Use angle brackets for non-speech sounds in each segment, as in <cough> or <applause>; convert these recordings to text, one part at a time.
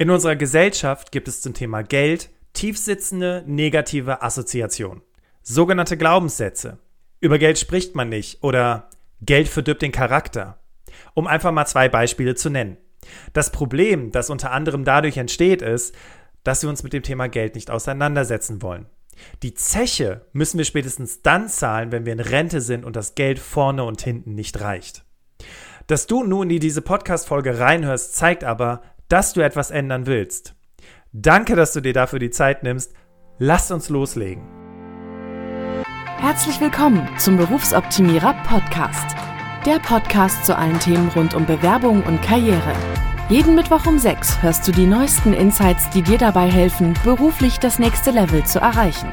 In unserer Gesellschaft gibt es zum Thema Geld tiefsitzende negative Assoziationen, sogenannte Glaubenssätze. Über Geld spricht man nicht oder Geld verdirbt den Charakter. Um einfach mal zwei Beispiele zu nennen. Das Problem, das unter anderem dadurch entsteht, ist, dass wir uns mit dem Thema Geld nicht auseinandersetzen wollen. Die Zeche müssen wir spätestens dann zahlen, wenn wir in Rente sind und das Geld vorne und hinten nicht reicht. Dass du nun in diese Podcast-Folge reinhörst, zeigt aber, dass du etwas ändern willst. Danke, dass du dir dafür die Zeit nimmst. Lass uns loslegen. Herzlich willkommen zum Berufsoptimierer Podcast. Der Podcast zu allen Themen rund um Bewerbung und Karriere. Jeden Mittwoch um 6 hörst du die neuesten Insights, die dir dabei helfen, beruflich das nächste Level zu erreichen.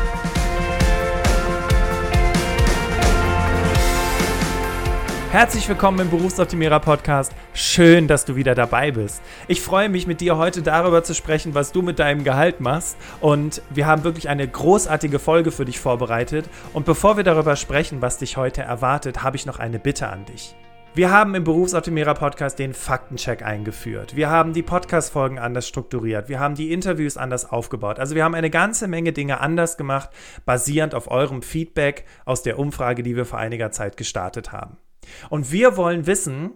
Herzlich willkommen im Berufsoptimierer Podcast. Schön, dass du wieder dabei bist. Ich freue mich mit dir heute darüber zu sprechen, was du mit deinem Gehalt machst. Und wir haben wirklich eine großartige Folge für dich vorbereitet. Und bevor wir darüber sprechen, was dich heute erwartet, habe ich noch eine Bitte an dich. Wir haben im Berufsoptimierer Podcast den Faktencheck eingeführt. Wir haben die Podcast-Folgen anders strukturiert. Wir haben die Interviews anders aufgebaut. Also wir haben eine ganze Menge Dinge anders gemacht, basierend auf eurem Feedback aus der Umfrage, die wir vor einiger Zeit gestartet haben. Und wir wollen wissen,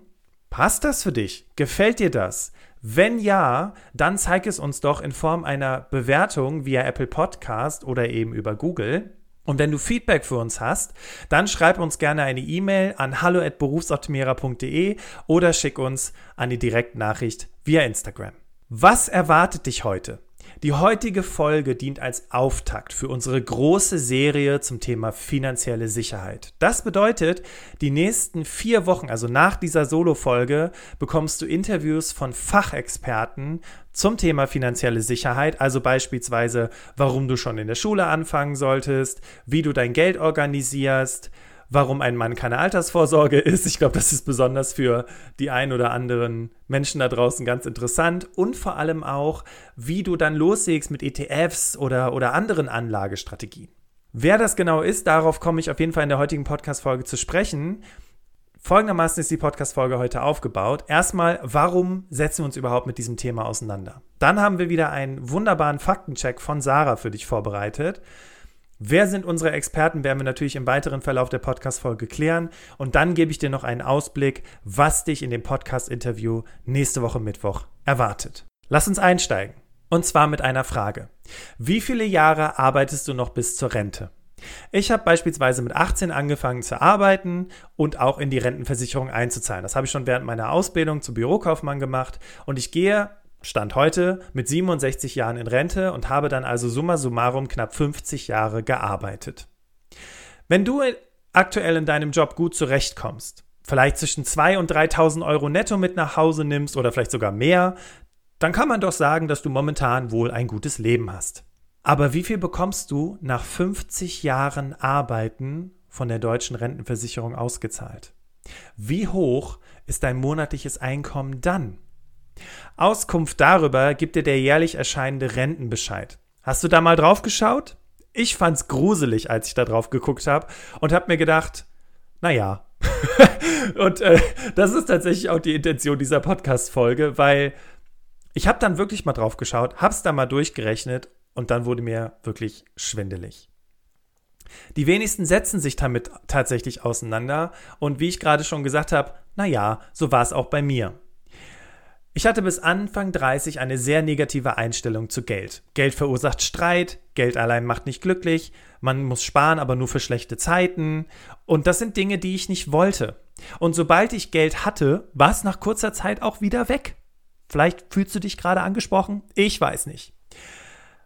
passt das für dich? Gefällt dir das? Wenn ja, dann zeig es uns doch in Form einer Bewertung via Apple Podcast oder eben über Google. Und wenn du Feedback für uns hast, dann schreib uns gerne eine E-Mail an hallo@berufsoptimierer.de oder schick uns eine Direktnachricht via Instagram. Was erwartet dich heute? Die heutige Folge dient als Auftakt für unsere große Serie zum Thema finanzielle Sicherheit. Das bedeutet, die nächsten vier Wochen, also nach dieser Solo-Folge, bekommst du Interviews von Fachexperten zum Thema finanzielle Sicherheit, also beispielsweise, warum du schon in der Schule anfangen solltest, wie du dein Geld organisierst, warum ein Mann keine Altersvorsorge ist. Ich glaube, das ist besonders für die ein oder anderen Menschen da draußen ganz interessant. Und vor allem auch, wie du dann loslegst mit ETFs oder, oder anderen Anlagestrategien. Wer das genau ist, darauf komme ich auf jeden Fall in der heutigen Podcast-Folge zu sprechen. Folgendermaßen ist die Podcast-Folge heute aufgebaut. Erstmal, warum setzen wir uns überhaupt mit diesem Thema auseinander? Dann haben wir wieder einen wunderbaren Faktencheck von Sarah für dich vorbereitet. Wer sind unsere Experten, werden wir natürlich im weiteren Verlauf der Podcast-Folge klären. Und dann gebe ich dir noch einen Ausblick, was dich in dem Podcast-Interview nächste Woche Mittwoch erwartet. Lass uns einsteigen. Und zwar mit einer Frage. Wie viele Jahre arbeitest du noch bis zur Rente? Ich habe beispielsweise mit 18 angefangen zu arbeiten und auch in die Rentenversicherung einzuzahlen. Das habe ich schon während meiner Ausbildung zum Bürokaufmann gemacht und ich gehe Stand heute mit 67 Jahren in Rente und habe dann also summa summarum knapp 50 Jahre gearbeitet. Wenn du aktuell in deinem Job gut zurechtkommst, vielleicht zwischen 2.000 und 3.000 Euro netto mit nach Hause nimmst oder vielleicht sogar mehr, dann kann man doch sagen, dass du momentan wohl ein gutes Leben hast. Aber wie viel bekommst du nach 50 Jahren Arbeiten von der deutschen Rentenversicherung ausgezahlt? Wie hoch ist dein monatliches Einkommen dann? Auskunft darüber gibt dir der jährlich erscheinende Rentenbescheid. Hast du da mal drauf geschaut? Ich fand's gruselig, als ich da drauf geguckt habe und habe mir gedacht, naja. <laughs> und äh, das ist tatsächlich auch die Intention dieser Podcast-Folge, weil ich habe dann wirklich mal drauf geschaut, hab's da mal durchgerechnet und dann wurde mir wirklich schwindelig. Die wenigsten setzen sich damit tatsächlich auseinander und wie ich gerade schon gesagt habe, naja, so war es auch bei mir. Ich hatte bis Anfang 30 eine sehr negative Einstellung zu Geld. Geld verursacht Streit, Geld allein macht nicht glücklich, man muss sparen, aber nur für schlechte Zeiten. Und das sind Dinge, die ich nicht wollte. Und sobald ich Geld hatte, war es nach kurzer Zeit auch wieder weg. Vielleicht fühlst du dich gerade angesprochen? Ich weiß nicht.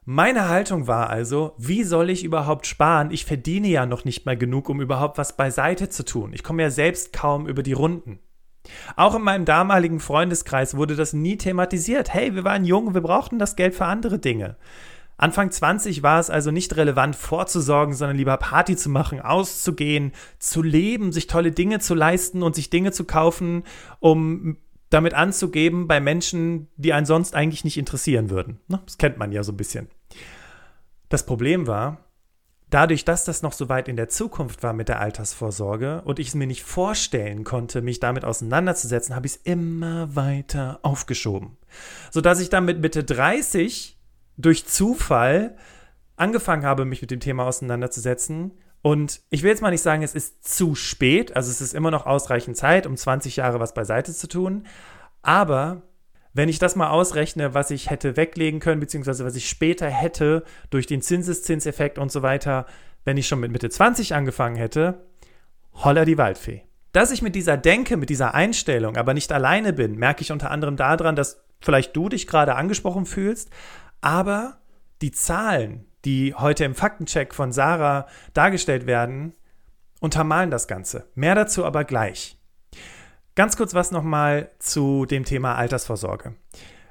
Meine Haltung war also, wie soll ich überhaupt sparen? Ich verdiene ja noch nicht mal genug, um überhaupt was beiseite zu tun. Ich komme ja selbst kaum über die Runden. Auch in meinem damaligen Freundeskreis wurde das nie thematisiert. Hey, wir waren jung, wir brauchten das Geld für andere Dinge. Anfang 20 war es also nicht relevant vorzusorgen, sondern lieber Party zu machen, auszugehen, zu leben, sich tolle Dinge zu leisten und sich Dinge zu kaufen, um damit anzugeben bei Menschen, die einen sonst eigentlich nicht interessieren würden. Ne? Das kennt man ja so ein bisschen. Das Problem war, dadurch, dass das noch so weit in der Zukunft war mit der Altersvorsorge und ich es mir nicht vorstellen konnte, mich damit auseinanderzusetzen, habe ich es immer weiter aufgeschoben. Sodass ich dann mit Mitte 30 durch Zufall angefangen habe, mich mit dem Thema auseinanderzusetzen. Und ich will jetzt mal nicht sagen, es ist zu spät, also es ist immer noch ausreichend Zeit, um 20 Jahre was beiseite zu tun. Aber wenn ich das mal ausrechne, was ich hätte weglegen können, beziehungsweise was ich später hätte durch den Zinseszinseffekt und so weiter, wenn ich schon mit Mitte 20 angefangen hätte, holla die Waldfee. Dass ich mit dieser Denke, mit dieser Einstellung aber nicht alleine bin, merke ich unter anderem daran, dass vielleicht du dich gerade angesprochen fühlst, aber die Zahlen, die heute im Faktencheck von Sarah dargestellt werden, untermalen das Ganze. Mehr dazu aber gleich. Ganz kurz was nochmal zu dem Thema Altersvorsorge.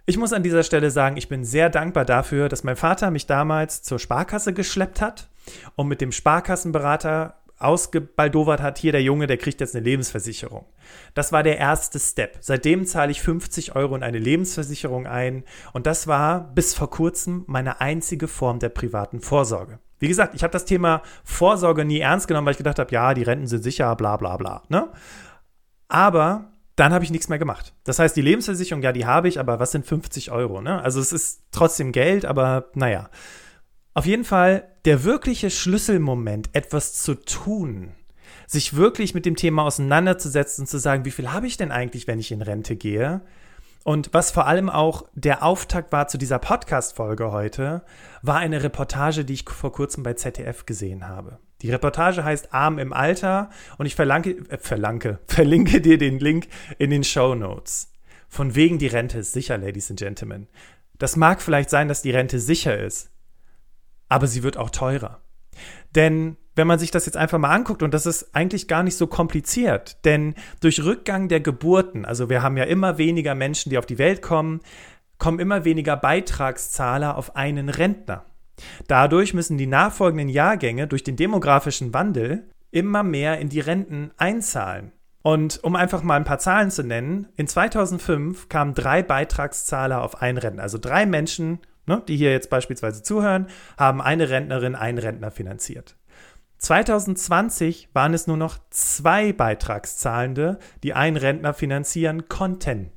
Ich muss an dieser Stelle sagen, ich bin sehr dankbar dafür, dass mein Vater mich damals zur Sparkasse geschleppt hat und mit dem Sparkassenberater ausgebaldowert hat, hier der Junge, der kriegt jetzt eine Lebensversicherung. Das war der erste Step. Seitdem zahle ich 50 Euro in eine Lebensversicherung ein und das war bis vor kurzem meine einzige Form der privaten Vorsorge. Wie gesagt, ich habe das Thema Vorsorge nie ernst genommen, weil ich gedacht habe, ja, die Renten sind sicher, bla bla bla. Ne? Aber dann habe ich nichts mehr gemacht. Das heißt, die Lebensversicherung, ja, die habe ich, aber was sind 50 Euro? Ne? Also es ist trotzdem Geld, aber naja. Auf jeden Fall der wirkliche Schlüsselmoment, etwas zu tun, sich wirklich mit dem Thema auseinanderzusetzen und zu sagen, wie viel habe ich denn eigentlich, wenn ich in Rente gehe? Und was vor allem auch der Auftakt war zu dieser Podcast-Folge heute, war eine Reportage, die ich vor kurzem bei ZDF gesehen habe. Die Reportage heißt Arm im Alter und ich verlange, äh, verlange, <laughs> verlinke dir den Link in den Show Notes. Von wegen die Rente ist sicher, Ladies and Gentlemen. Das mag vielleicht sein, dass die Rente sicher ist aber sie wird auch teurer. Denn wenn man sich das jetzt einfach mal anguckt, und das ist eigentlich gar nicht so kompliziert, denn durch Rückgang der Geburten, also wir haben ja immer weniger Menschen, die auf die Welt kommen, kommen immer weniger Beitragszahler auf einen Rentner. Dadurch müssen die nachfolgenden Jahrgänge durch den demografischen Wandel immer mehr in die Renten einzahlen. Und um einfach mal ein paar Zahlen zu nennen, in 2005 kamen drei Beitragszahler auf einen Rentner. Also drei Menschen ne, die hier jetzt beispielsweise zuhören, haben eine Rentnerin, einen Rentner finanziert. 2020 waren es nur noch zwei Beitragszahlende, die einen Rentner finanzieren konnten.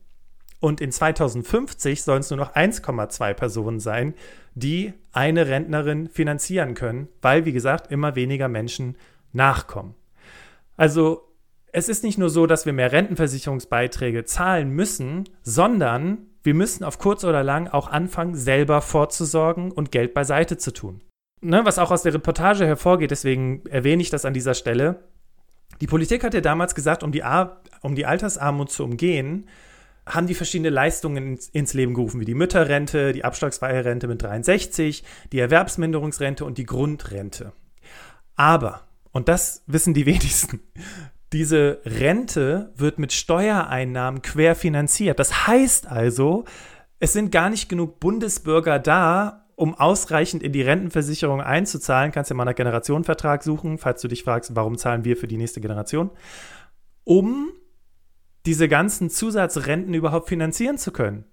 Und in 2050 sollen es nur noch 1,2 Personen sein, die eine Rentnerin finanzieren können, weil, wie gesagt, immer weniger Menschen nachkommen. Also es ist nicht nur so, dass wir mehr Rentenversicherungsbeiträge zahlen müssen, sondern wir müssen auf kurz oder lang auch anfangen, selber vorzusorgen und Geld beiseite zu tun. Ne, was auch aus der Reportage hervorgeht, deswegen erwähne ich das an dieser Stelle. Die Politik hat ja damals gesagt, um die, Ar um die Altersarmut zu umgehen, haben die verschiedene Leistungen ins, ins, Leben gerufen, wie die Mütterrente, die abschlagsfreie Rente mit 63, die Erwerbsminderungsrente und die Grundrente. Aber, und das wissen die <laughs> wenigsten, diese Rente wird mit Steuereinnahmen querfinanziert. Das heißt also, es sind gar nicht genug Bundesbürger da, um ausreichend in die Rentenversicherung einzuzahlen. Kannst ja mal nach Generationenvertrag suchen, falls du dich fragst, warum zahlen wir für die nächste Generation, um diese ganzen Zusatzrenten überhaupt finanzieren zu können.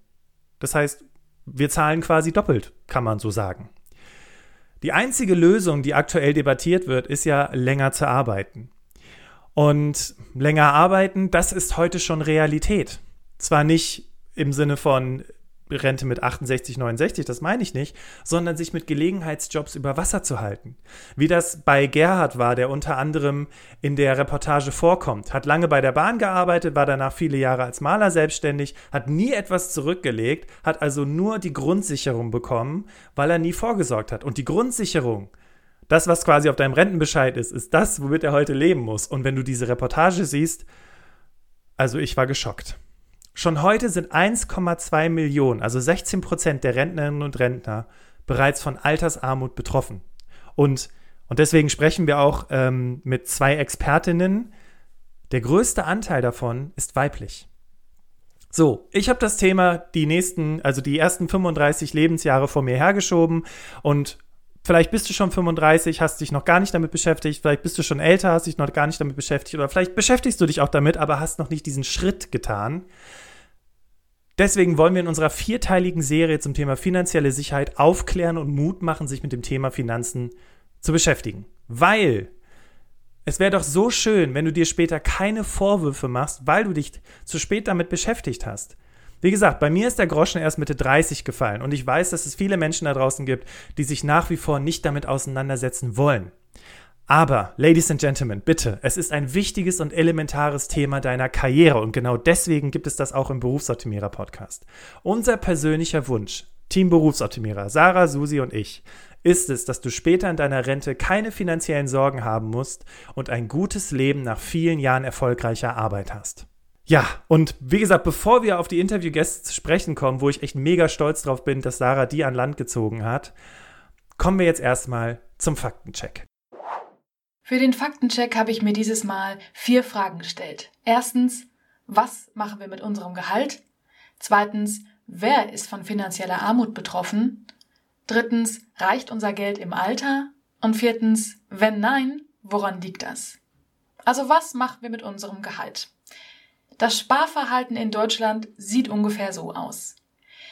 Das heißt, wir zahlen quasi doppelt, kann man so sagen. Die einzige Lösung, die aktuell debattiert wird, ist ja länger zu arbeiten. Und länger arbeiten, das ist heute schon Realität. Zwar nicht im Sinne von Rente mit 68, 69, das meine ich nicht, sondern sich mit Gelegenheitsjobs über Wasser zu halten. Wie das bei Gerhard war, der unter anderem in der Reportage vorkommt. Hat lange bei der Bahn gearbeitet, war danach viele Jahre als Maler selbstständig, hat nie etwas zurückgelegt, hat also nur die Grundsicherung bekommen, weil er nie vorgesorgt hat. Und die Grundsicherung, das, was quasi auf deinem Rentenbescheid ist, ist das, womit er heute leben muss. Und wenn du diese Reportage siehst, also ich war geschockt. Schon heute sind 1,2 Millionen, also 16 Prozent der Rentnerinnen und Rentner, bereits von Altersarmut betroffen. Und, und deswegen sprechen wir auch ähm, mit zwei Expertinnen. Der größte Anteil davon ist weiblich. So, ich habe das Thema die nächsten, also die ersten 35 Lebensjahre vor mir hergeschoben und Vielleicht bist du schon 35, hast dich noch gar nicht damit beschäftigt, vielleicht bist du schon älter, hast dich noch gar nicht damit beschäftigt oder vielleicht beschäftigst du dich auch damit, aber hast noch nicht diesen Schritt getan. Deswegen wollen wir in unserer vierteiligen Serie zum Thema finanzielle Sicherheit aufklären und Mut machen, sich mit dem Thema Finanzen zu beschäftigen. Weil es wäre doch so schön, wenn du dir später keine Vorwürfe machst, weil du dich zu spät damit beschäftigt hast. Wie gesagt, bei mir ist der Groschen erst Mitte 30 gefallen und ich weiß, dass es viele Menschen da draußen gibt, die sich nach wie vor nicht damit auseinandersetzen wollen. Aber, Ladies and Gentlemen, bitte, es ist ein wichtiges und elementares Thema deiner Karriere und genau deswegen gibt es das auch im Berufsoptimierer Podcast. Unser persönlicher Wunsch, Team Berufsoptimierer, Sarah, Susi und ich, ist es, dass du später in deiner Rente keine finanziellen Sorgen haben musst und ein gutes Leben nach vielen Jahren erfolgreicher Arbeit hast. Ja, und wie gesagt, bevor wir auf die Interviewgäste zu sprechen kommen, wo ich echt mega stolz drauf bin, dass Sarah die an Land gezogen hat, kommen wir jetzt erstmal zum Faktencheck. Für den Faktencheck habe ich mir dieses Mal vier Fragen gestellt. Erstens, was machen wir mit unserem Gehalt? Zweitens, wer ist von finanzieller Armut betroffen? Drittens, reicht unser Geld im Alter? Und viertens, wenn nein, woran liegt das? Also was machen wir mit unserem Gehalt? Das Sparverhalten in Deutschland sieht ungefähr so aus.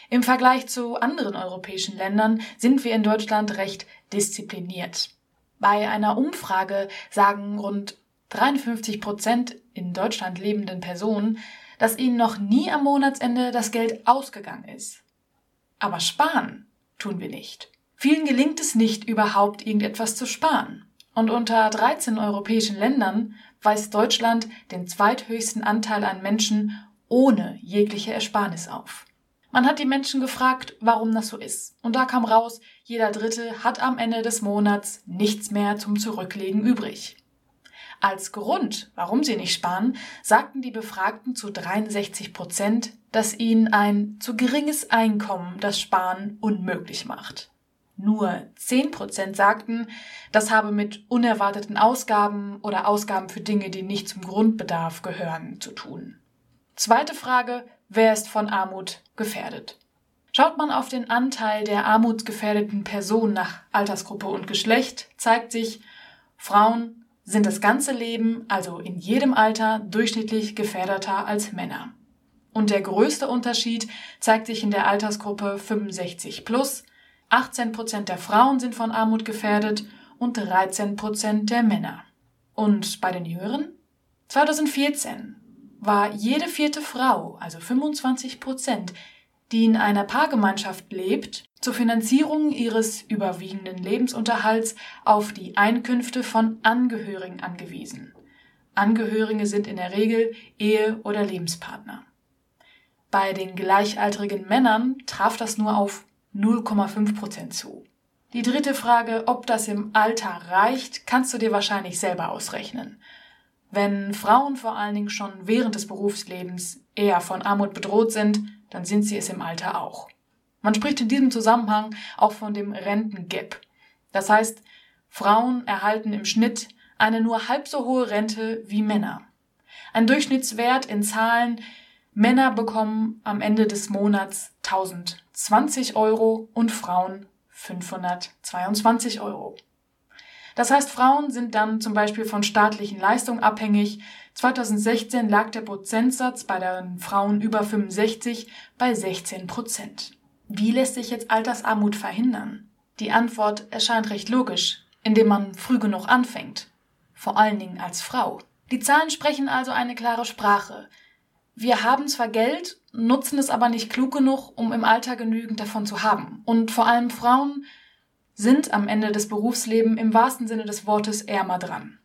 Im Vergleich zu anderen europäischen Ländern sind wir in Deutschland recht diszipliniert. Bei einer Umfrage sagen rund 53 Prozent in Deutschland lebenden Personen, dass ihnen noch nie am Monatsende das Geld ausgegangen ist. Aber sparen tun wir nicht. Vielen gelingt es nicht, überhaupt irgendetwas zu sparen. Und unter 13 europäischen Ländern weist Deutschland den zweithöchsten Anteil an Menschen ohne jegliche Ersparnis auf. Man hat die Menschen gefragt, warum das so ist. Und da kam raus, jeder Dritte hat am Ende des Monats nichts mehr zum Zurücklegen übrig. Als Grund, warum sie nicht sparen, sagten die Befragten zu 63 Prozent, dass ihnen ein zu geringes Einkommen das Sparen unmöglich macht. Nur 10% sagten, das habe mit unerwarteten Ausgaben oder Ausgaben für Dinge, die nicht zum Grundbedarf gehören, zu tun. Zweite Frage, wer ist von Armut gefährdet? Schaut man auf den Anteil der armutsgefährdeten Personen nach Altersgruppe und Geschlecht, zeigt sich, Frauen sind das ganze Leben, also in jedem Alter, durchschnittlich gefährdeter als Männer. Und der größte Unterschied zeigt sich in der Altersgruppe 65 plus, 18 Prozent der Frauen sind von Armut gefährdet und 13 Prozent der Männer. Und bei den Jüngeren? 2014 war jede vierte Frau, also 25 Prozent, die in einer Paargemeinschaft lebt, zur Finanzierung ihres überwiegenden Lebensunterhalts auf die Einkünfte von Angehörigen angewiesen. Angehörige sind in der Regel Ehe- oder Lebenspartner. Bei den gleichaltrigen Männern traf das nur auf 0,5 Prozent zu. Die dritte Frage, ob das im Alter reicht, kannst du dir wahrscheinlich selber ausrechnen. Wenn Frauen vor allen Dingen schon während des Berufslebens eher von Armut bedroht sind, dann sind sie es im Alter auch. Man spricht in diesem Zusammenhang auch von dem Rentengap. Das heißt, Frauen erhalten im Schnitt eine nur halb so hohe Rente wie Männer. Ein Durchschnittswert in Zahlen, Männer bekommen am Ende des Monats 1020 Euro und Frauen 522 Euro. Das heißt, Frauen sind dann zum Beispiel von staatlichen Leistungen abhängig. 2016 lag der Prozentsatz bei den Frauen über 65 bei 16 Prozent. Wie lässt sich jetzt Altersarmut verhindern? Die Antwort erscheint recht logisch, indem man früh genug anfängt. Vor allen Dingen als Frau. Die Zahlen sprechen also eine klare Sprache. Wir haben zwar Geld, nutzen es aber nicht klug genug, um im Alter genügend davon zu haben. Und vor allem Frauen sind am Ende des Berufslebens im wahrsten Sinne des Wortes ärmer dran.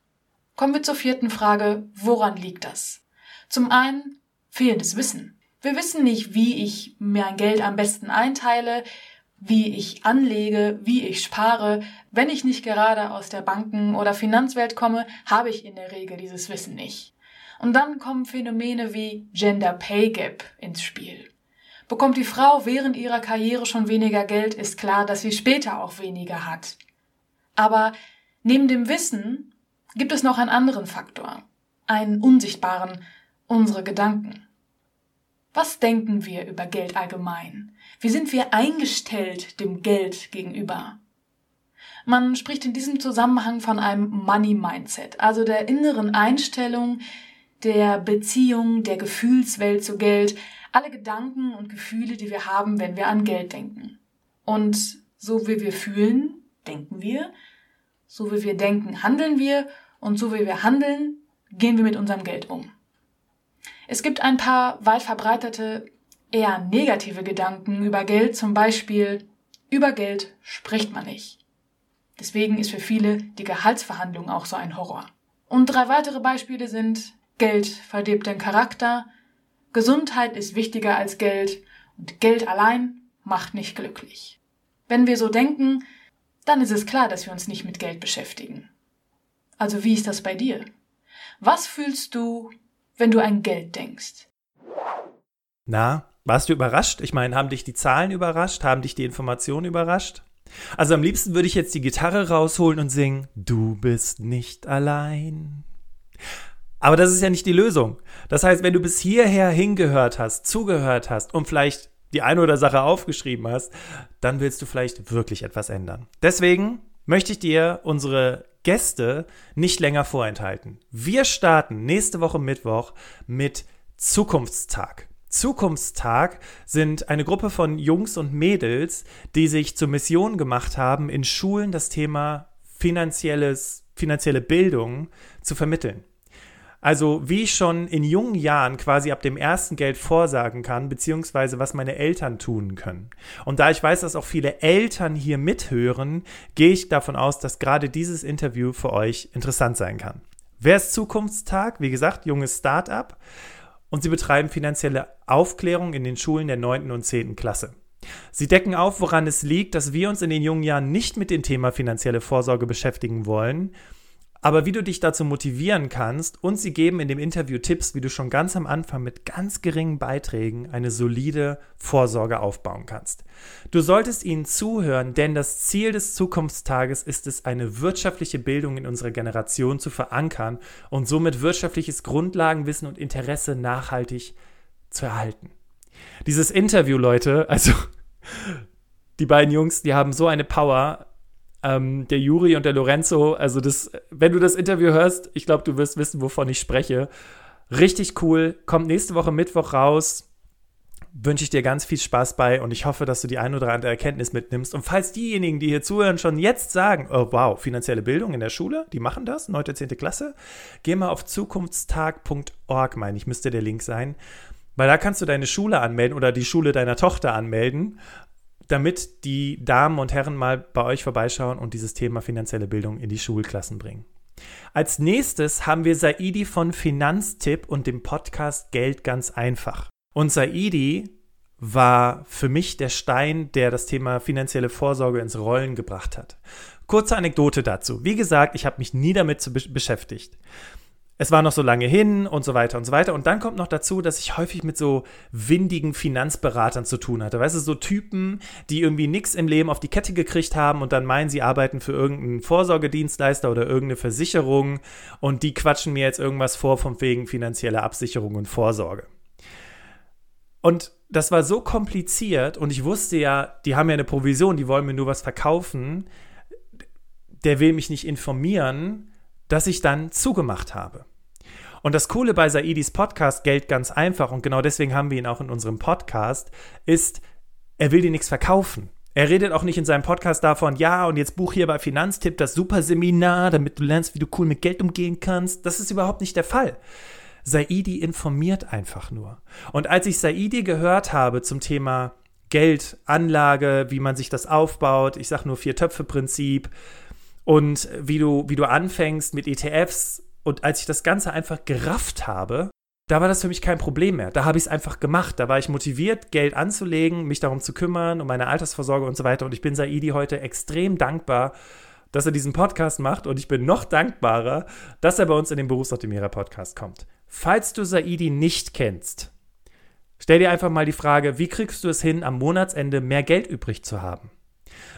Kommen wir zur vierten Frage, woran liegt das? Zum einen fehlendes Wissen. Wir wissen nicht, wie ich mein Geld am besten einteile, wie ich anlege, wie ich spare. Wenn ich nicht gerade aus der Banken- oder Finanzwelt komme, habe ich in der Regel dieses Wissen nicht. Und dann kommen Phänomene wie Gender Pay Gap ins Spiel. Bekommt die Frau während ihrer Karriere schon weniger Geld, ist klar, dass sie später auch weniger hat. Aber neben dem Wissen gibt es noch einen anderen Faktor, einen unsichtbaren, unsere Gedanken. Was denken wir über Geld allgemein? Wie sind wir eingestellt dem Geld gegenüber? Man spricht in diesem Zusammenhang von einem Money Mindset, also der inneren Einstellung, der Beziehung, der Gefühlswelt zu Geld, alle Gedanken und Gefühle, die wir haben, wenn wir an Geld denken. Und so wie wir fühlen, denken wir, so wie wir denken, handeln wir und so wie wir handeln, gehen wir mit unserem Geld um. Es gibt ein paar weit verbreitete, eher negative Gedanken über Geld, zum Beispiel über Geld spricht man nicht. Deswegen ist für viele die Gehaltsverhandlung auch so ein Horror. Und drei weitere Beispiele sind Geld verdirbt den Charakter, Gesundheit ist wichtiger als Geld und Geld allein macht nicht glücklich. Wenn wir so denken, dann ist es klar, dass wir uns nicht mit Geld beschäftigen. Also wie ist das bei dir? Was fühlst du, wenn du an Geld denkst? Na, warst du überrascht? Ich meine, haben dich die Zahlen überrascht? Haben dich die Informationen überrascht? Also am liebsten würde ich jetzt die Gitarre rausholen und singen, du bist nicht allein. Aber das ist ja nicht die Lösung. Das heißt, wenn du bis hierher hingehört hast, zugehört hast und vielleicht die eine oder Sache aufgeschrieben hast, dann willst du vielleicht wirklich etwas ändern. Deswegen möchte ich dir unsere Gäste nicht länger vorenthalten. Wir starten nächste Woche Mittwoch mit Zukunftstag. Zukunftstag sind eine Gruppe von Jungs und Mädels, die sich zur Mission gemacht haben, in Schulen das Thema finanzielles, finanzielle Bildung zu vermitteln. Also wie ich schon in jungen Jahren quasi ab dem ersten Geld vorsagen kann, beziehungsweise was meine Eltern tun können. Und da ich weiß, dass auch viele Eltern hier mithören, gehe ich davon aus, dass gerade dieses Interview für euch interessant sein kann. Wer ist Zukunftstag? Wie gesagt, junges Start-up. Und sie betreiben finanzielle Aufklärung in den Schulen der 9. und 10. Klasse. Sie decken auf, woran es liegt, dass wir uns in den jungen Jahren nicht mit dem Thema finanzielle Vorsorge beschäftigen wollen aber wie du dich dazu motivieren kannst und sie geben in dem Interview Tipps, wie du schon ganz am Anfang mit ganz geringen Beiträgen eine solide Vorsorge aufbauen kannst. Du solltest ihnen zuhören, denn das Ziel des Zukunftstages ist es, eine wirtschaftliche Bildung in unserer Generation zu verankern und somit wirtschaftliches Grundlagenwissen und Interesse nachhaltig zu erhalten. Dieses Interview, Leute, also <laughs> die beiden Jungs, die haben so eine Power, ähm, der Juri und der Lorenzo, also das, wenn du das Interview hörst, ich glaube, du wirst wissen, wovon ich spreche. Richtig cool. Kommt nächste Woche Mittwoch raus. Wünsche ich dir ganz viel Spaß bei und ich hoffe, dass du die ein oder andere Erkenntnis mitnimmst. Und falls diejenigen, die hier zuhören, schon jetzt sagen, oh wow, finanzielle Bildung in der Schule, die machen das, 9. 10. Klasse, geh mal auf zukunftstag.org, meine ich, müsste der Link sein. Weil da kannst du deine Schule anmelden oder die Schule deiner Tochter anmelden damit die Damen und Herren mal bei euch vorbeischauen und dieses Thema finanzielle Bildung in die Schulklassen bringen. Als nächstes haben wir Saidi von Finanztipp und dem Podcast Geld ganz einfach. Und Saidi war für mich der Stein, der das Thema finanzielle Vorsorge ins Rollen gebracht hat. Kurze Anekdote dazu. Wie gesagt, ich habe mich nie damit beschäftigt es war noch so lange hin und so weiter und so weiter. Und dann kommt noch dazu, dass ich häufig mit so windigen Finanzberatern zu tun hatte. Weißt du, so Typen, die irgendwie nichts im Leben auf die Kette gekriegt haben und dann meinen, sie arbeiten für irgendeinen Vorsorgedienstleister oder irgendeine Versicherung und die quatschen mir jetzt irgendwas vor von wegen finanzieller Absicherung und Vorsorge. Und das war so kompliziert und ich wusste ja, die haben ja eine Provision, die wollen mir nur was verkaufen. Der will mich nicht informieren, dass ich dann zugemacht habe. Und das Coole bei Saidis Podcast Geld ganz einfach, und genau deswegen haben wir ihn auch in unserem Podcast, ist, er will dir nichts verkaufen. Er redet auch nicht in seinem Podcast davon, ja, und jetzt buch hier bei Finanztipp das super Seminar, damit du lernst, wie du cool mit Geld umgehen kannst. Das ist überhaupt nicht der Fall. Saidi informiert einfach nur. Und als ich Saidi gehört habe zum Thema Geld, Anlage, wie man sich das aufbaut, ich sage nur Vier-Töpfe-Prinzip und wie du, wie du anfängst mit ETFs, und als ich das Ganze einfach gerafft habe, da war das für mich kein Problem mehr. Da habe ich es einfach gemacht. Da war ich motiviert, Geld anzulegen, mich darum zu kümmern, um meine Altersvorsorge und so weiter. Und ich bin Saidi heute extrem dankbar, dass er diesen Podcast macht. Und ich bin noch dankbarer, dass er bei uns in den Berufsoptimierer Podcast kommt. Falls du Saidi nicht kennst, stell dir einfach mal die Frage, wie kriegst du es hin, am Monatsende mehr Geld übrig zu haben?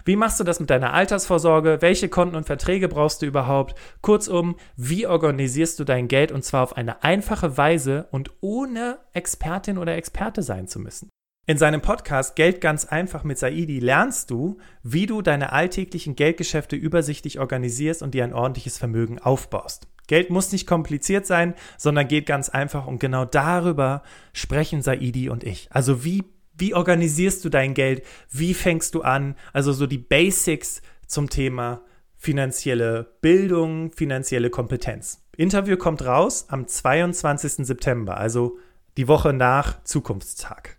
Wie machst du das mit deiner Altersvorsorge? Welche Konten und Verträge brauchst du überhaupt? Kurzum, wie organisierst du dein Geld und zwar auf eine einfache Weise und ohne Expertin oder Experte sein zu müssen? In seinem Podcast Geld ganz einfach mit Saidi lernst du, wie du deine alltäglichen Geldgeschäfte übersichtlich organisierst und dir ein ordentliches Vermögen aufbaust. Geld muss nicht kompliziert sein, sondern geht ganz einfach und genau darüber sprechen Saidi und ich. Also wie, wie organisierst du dein Geld? Wie fängst du an? Also so die Basics zum Thema finanzielle Bildung, finanzielle Kompetenz. Interview kommt raus am 22. September, also die Woche nach Zukunftstag.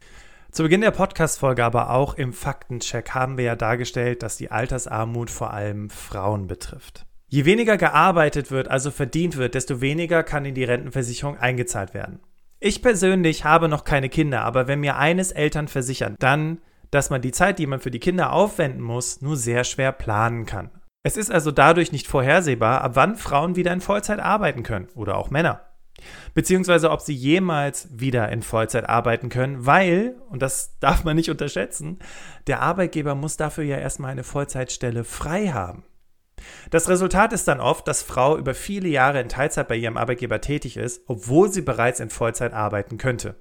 Zu Beginn der Podcast-Folge, aber auch im Faktencheck haben wir ja dargestellt, dass die Altersarmut vor allem Frauen betrifft. Je weniger gearbeitet wird, also verdient wird, desto weniger kann in die Rentenversicherung eingezahlt werden. Ich persönlich habe noch keine Kinder, aber wenn mir eines Eltern versichern, dann, dass man die Zeit, die man für die Kinder aufwenden muss, nur sehr schwer planen kann. Es ist also dadurch nicht vorhersehbar, ab wann Frauen wieder in Vollzeit arbeiten können oder auch Männer. Beziehungsweise ob sie jemals wieder in Vollzeit arbeiten können, weil, und das <laughs> darf man nicht unterschätzen, der Arbeitgeber muss dafür ja erstmal eine Vollzeitstelle frei haben. Das Resultat ist dann oft, dass Frau über viele Jahre in Teilzeit bei ihrem Arbeitgeber tätig ist, obwohl sie bereits in Vollzeit arbeiten könnte.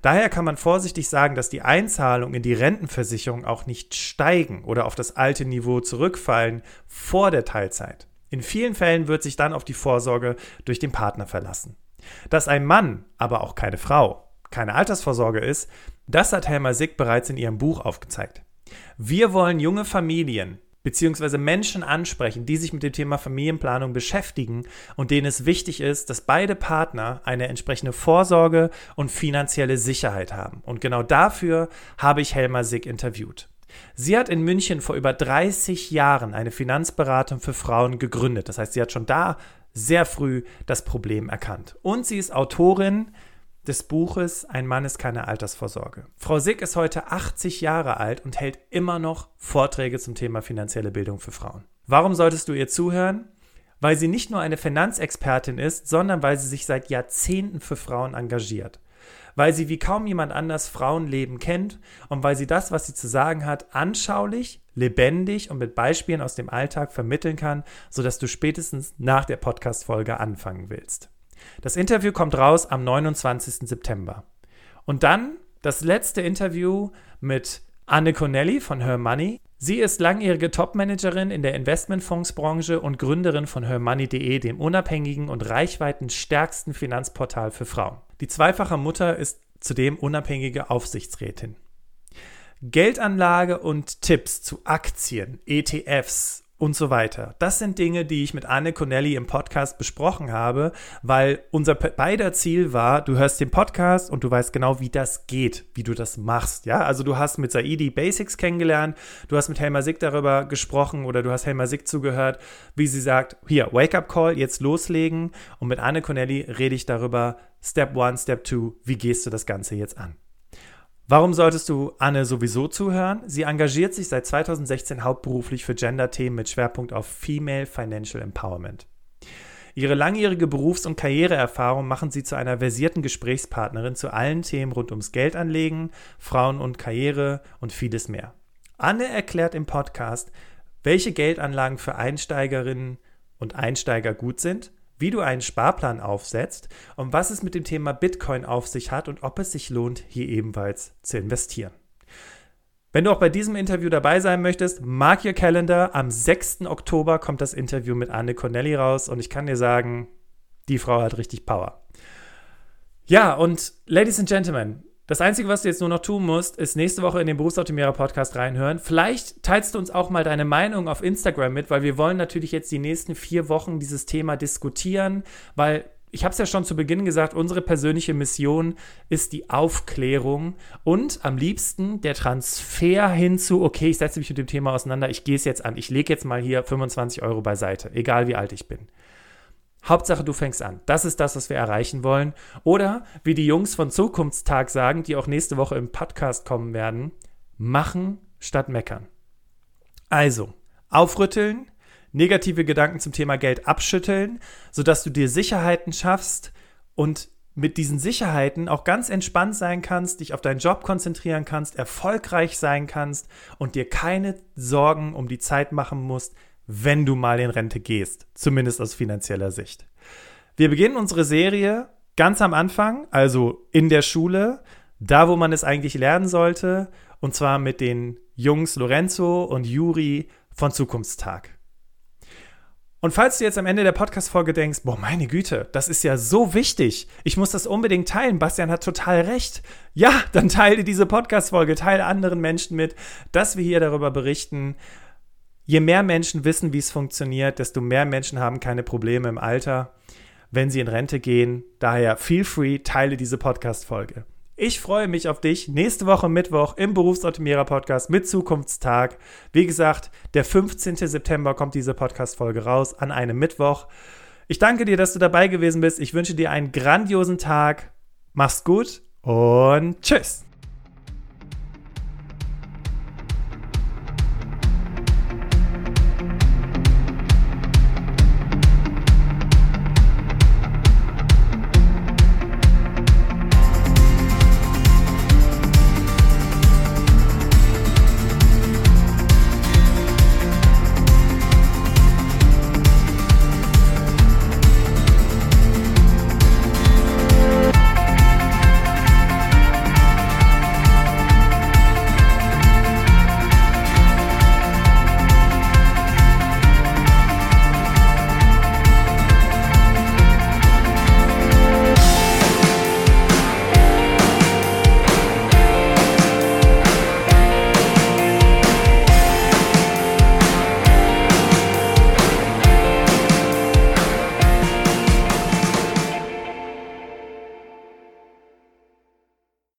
Daher kann man vorsichtig sagen, dass die Einzahlungen in die Rentenversicherung auch nicht steigen oder auf das alte Niveau zurückfallen vor der Teilzeit. In vielen Fällen wird sich dann auf die Vorsorge durch den Partner verlassen. Dass ein Mann, aber auch keine Frau, keine Altersvorsorge ist, das hat Helma Sick bereits in ihrem Buch aufgezeigt. Wir wollen junge Familien, beziehungsweise Menschen ansprechen, die sich mit dem Thema Familienplanung beschäftigen und denen es wichtig ist, dass beide Partner eine entsprechende Vorsorge und finanzielle Sicherheit haben. Und genau dafür habe ich Helma Sick interviewt. Sie hat in München vor über 30 Jahren eine Finanzberatung für Frauen gegründet. Das heißt, sie hat schon da sehr früh das Problem erkannt. Und sie ist Autorin des Buches Ein Mann ist keine Altersvorsorge. Frau Sick ist heute 80 Jahre alt und hält immer noch Vorträge zum Thema finanzielle Bildung für Frauen. Warum solltest du ihr zuhören? Weil sie nicht nur eine Finanzexpertin ist, sondern weil sie sich seit Jahrzehnten für Frauen engagiert. Weil sie wie kaum jemand anders Frauenleben kennt und weil sie das, was sie zu sagen hat, anschaulich, lebendig und mit Beispielen aus dem Alltag vermitteln kann, sodass du spätestens nach der Podcast-Folge anfangen willst. Das Interview kommt raus am 29. September. Und dann das letzte Interview mit Anne Connelly von Her Money. Sie ist langjährige Topmanagerin in der Investmentfondsbranche und Gründerin von hermoney.de, dem unabhängigen und reichweitenstärksten Finanzportal für Frauen. Die zweifache Mutter ist zudem unabhängige Aufsichtsrätin. Geldanlage und Tipps zu Aktien, ETFs, und so weiter. Das sind Dinge, die ich mit Anne Connelly im Podcast besprochen habe, weil unser beider Ziel war, du hörst den Podcast und du weißt genau, wie das geht, wie du das machst. Ja, also du hast mit Saidi Basics kennengelernt, du hast mit Helma Sick darüber gesprochen oder du hast Helma Sick zugehört, wie sie sagt, hier, Wake-up Call, jetzt loslegen. Und mit Anne Connelly rede ich darüber, Step 1, Step 2, wie gehst du das Ganze jetzt an? Warum solltest du Anne sowieso zuhören? Sie engagiert sich seit 2016 hauptberuflich für Gender-Themen mit Schwerpunkt auf Female Financial Empowerment. Ihre langjährige Berufs- und Karriereerfahrung machen sie zu einer versierten Gesprächspartnerin zu allen Themen rund ums Geldanlegen, Frauen und Karriere und vieles mehr. Anne erklärt im Podcast, welche Geldanlagen für Einsteigerinnen und Einsteiger gut sind wie du einen Sparplan aufsetzt und was es mit dem Thema Bitcoin auf sich hat und ob es sich lohnt, hier ebenfalls zu investieren. Wenn du auch bei diesem Interview dabei sein möchtest, mark your calendar. Am 6. Oktober kommt das Interview mit Anne Connelly raus und ich kann dir sagen, die Frau hat richtig Power. Ja, und Ladies and Gentlemen, das Einzige, was du jetzt nur noch tun musst, ist nächste Woche in den Berufsoptimierer Podcast reinhören. Vielleicht teilst du uns auch mal deine Meinung auf Instagram mit, weil wir wollen natürlich jetzt die nächsten vier Wochen dieses Thema diskutieren, weil ich habe es ja schon zu Beginn gesagt, unsere persönliche Mission ist die Aufklärung und am liebsten der Transfer hinzu, okay, ich setze mich mit dem Thema auseinander, ich gehe es jetzt an, ich lege jetzt mal hier 25 Euro beiseite, egal wie alt ich bin. Hauptsache, du fängst an. Das ist das, was wir erreichen wollen. Oder wie die Jungs von Zukunftstag sagen, die auch nächste Woche im Podcast kommen werden, machen statt meckern. Also, aufrütteln, negative Gedanken zum Thema Geld abschütteln, sodass du dir Sicherheiten schaffst und mit diesen Sicherheiten auch ganz entspannt sein kannst, dich auf deinen Job konzentrieren kannst, erfolgreich sein kannst und dir keine Sorgen um die Zeit machen musst, wenn du mal in Rente gehst, zumindest aus finanzieller Sicht. Wir beginnen unsere Serie ganz am Anfang, also in der Schule, da wo man es eigentlich lernen sollte, und zwar mit den Jungs Lorenzo und Juri von Zukunftstag. Und falls du jetzt am Ende der Podcast-Folge denkst, boah, meine Güte, das ist ja so wichtig, ich muss das unbedingt teilen, Bastian hat total recht. Ja, dann teile diese Podcast-Folge, teile anderen Menschen mit, dass wir hier darüber berichten. Je mehr Menschen wissen, wie es funktioniert, desto mehr Menschen haben keine Probleme im Alter, wenn sie in Rente gehen. Daher feel free, teile diese Podcast-Folge. Ich freue mich auf dich nächste Woche Mittwoch im Berufsoptimierer Podcast mit Zukunftstag. Wie gesagt, der 15. September kommt diese Podcast-Folge raus an einem Mittwoch. Ich danke dir, dass du dabei gewesen bist. Ich wünsche dir einen grandiosen Tag. Mach's gut und tschüss.